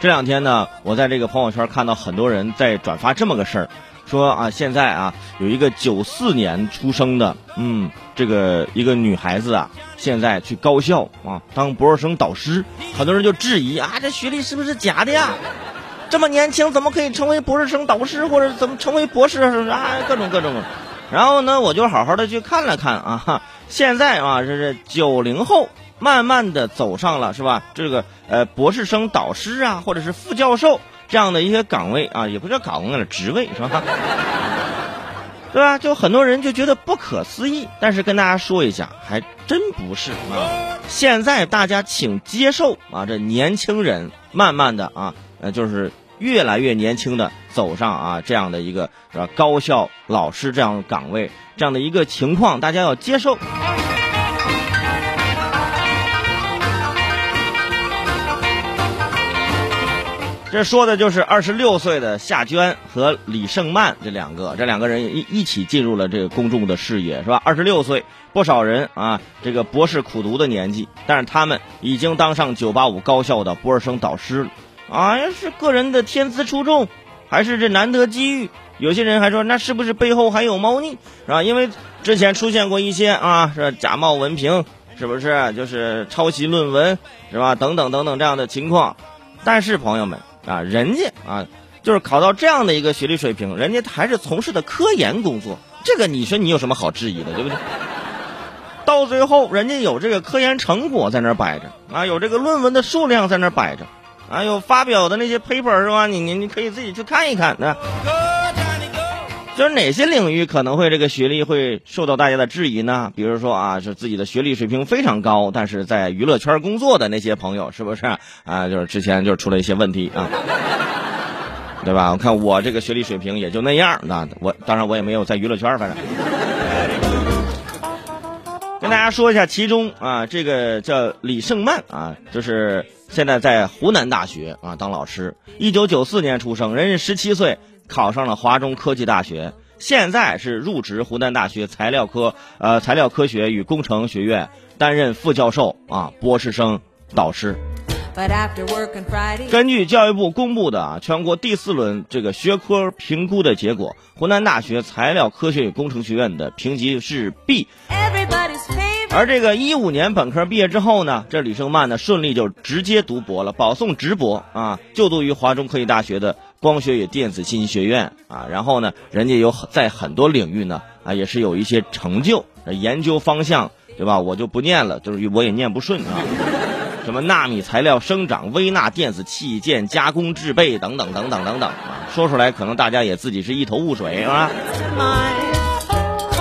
这两天呢，我在这个朋友圈看到很多人在转发这么个事儿，说啊，现在啊有一个九四年出生的，嗯，这个一个女孩子啊，现在去高校啊当博士生导师，很多人就质疑啊，这学历是不是假的呀？这么年轻怎么可以成为博士生导师，或者怎么成为博士啊？各种各种。然后呢，我就好好的去看了看啊，现在啊，这是九零后慢慢的走上了是吧？这个呃博士生导师啊，或者是副教授这样的一些岗位啊，也不叫岗位了，职位是吧？对吧？就很多人就觉得不可思议，但是跟大家说一下，还真不是啊。现在大家请接受啊，这年轻人慢慢的啊，呃，就是越来越年轻的走上啊这样的一个是吧高校老师这样的岗位这样的一个情况，大家要接受。这说的就是二十六岁的夏娟和李胜曼这两个，这两个人一一起进入了这个公众的视野，是吧？二十六岁，不少人啊，这个博士苦读的年纪，但是他们已经当上九八五高校的博士生导师了，啊，是个人的天资出众，还是这难得机遇？有些人还说，那是不是背后还有猫腻，是吧？因为之前出现过一些啊，是假冒文凭，是不是？就是抄袭论文，是吧？等等等等这样的情况，但是朋友们。啊，人家啊，就是考到这样的一个学历水平，人家还是从事的科研工作，这个你说你有什么好质疑的，对不对？到最后，人家有这个科研成果在那儿摆着啊，有这个论文的数量在那儿摆着，啊，有发表的那些 paper 是吧？你你你可以自己去看一看啊。就是哪些领域可能会这个学历会受到大家的质疑呢？比如说啊，是自己的学历水平非常高，但是在娱乐圈工作的那些朋友，是不是啊？就是之前就是出了一些问题啊，对吧？我看我这个学历水平也就那样，那我当然我也没有在娱乐圈，反正跟大家说一下，其中啊，这个叫李胜曼啊，就是现在在湖南大学啊当老师，一九九四年出生，人家十七岁。考上了华中科技大学，现在是入职湖南大学材料科呃材料科学与工程学院，担任副教授啊博士生导师。根据教育部公布的啊全国第四轮这个学科评估的结果，湖南大学材料科学与工程学院的评级是 B。而这个一五年本科毕业之后呢，这李胜曼呢顺利就直接读博了，保送直博啊，就读于华中科技大学的光学与电子信息学院啊。然后呢，人家有在很多领域呢啊也是有一些成就，研究方向对吧？我就不念了，就是我也念不顺啊。什么纳米材料生长、微纳电子器件加工制备等等等等等等啊，说出来可能大家也自己是一头雾水啊。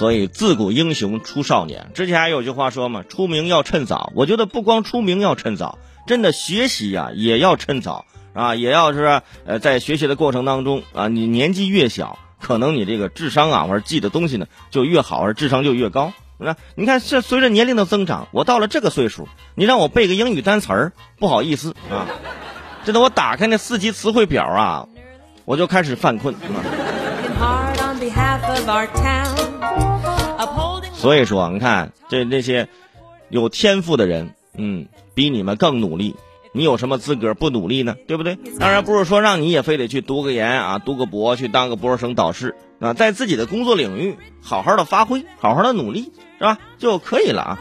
所以自古英雄出少年，之前还有句话说嘛，出名要趁早。我觉得不光出名要趁早，真的学习呀也要趁早啊，也要是呃在学习的过程当中啊，你年纪越小，可能你这个智商啊或者记的东西呢就越好，而智商就越高。那你看，这随着年龄的增长，我到了这个岁数，你让我背个英语单词儿，不好意思啊，这等我打开那四级词汇表啊，我就开始犯困。所以说，你看这那些有天赋的人，嗯，比你们更努力。你有什么资格不努力呢？对不对？当然不是说让你也非得去读个研啊，读个博，去当个博士生导师啊，在自己的工作领域好好的发挥，好好的努力，是吧？就可以了啊。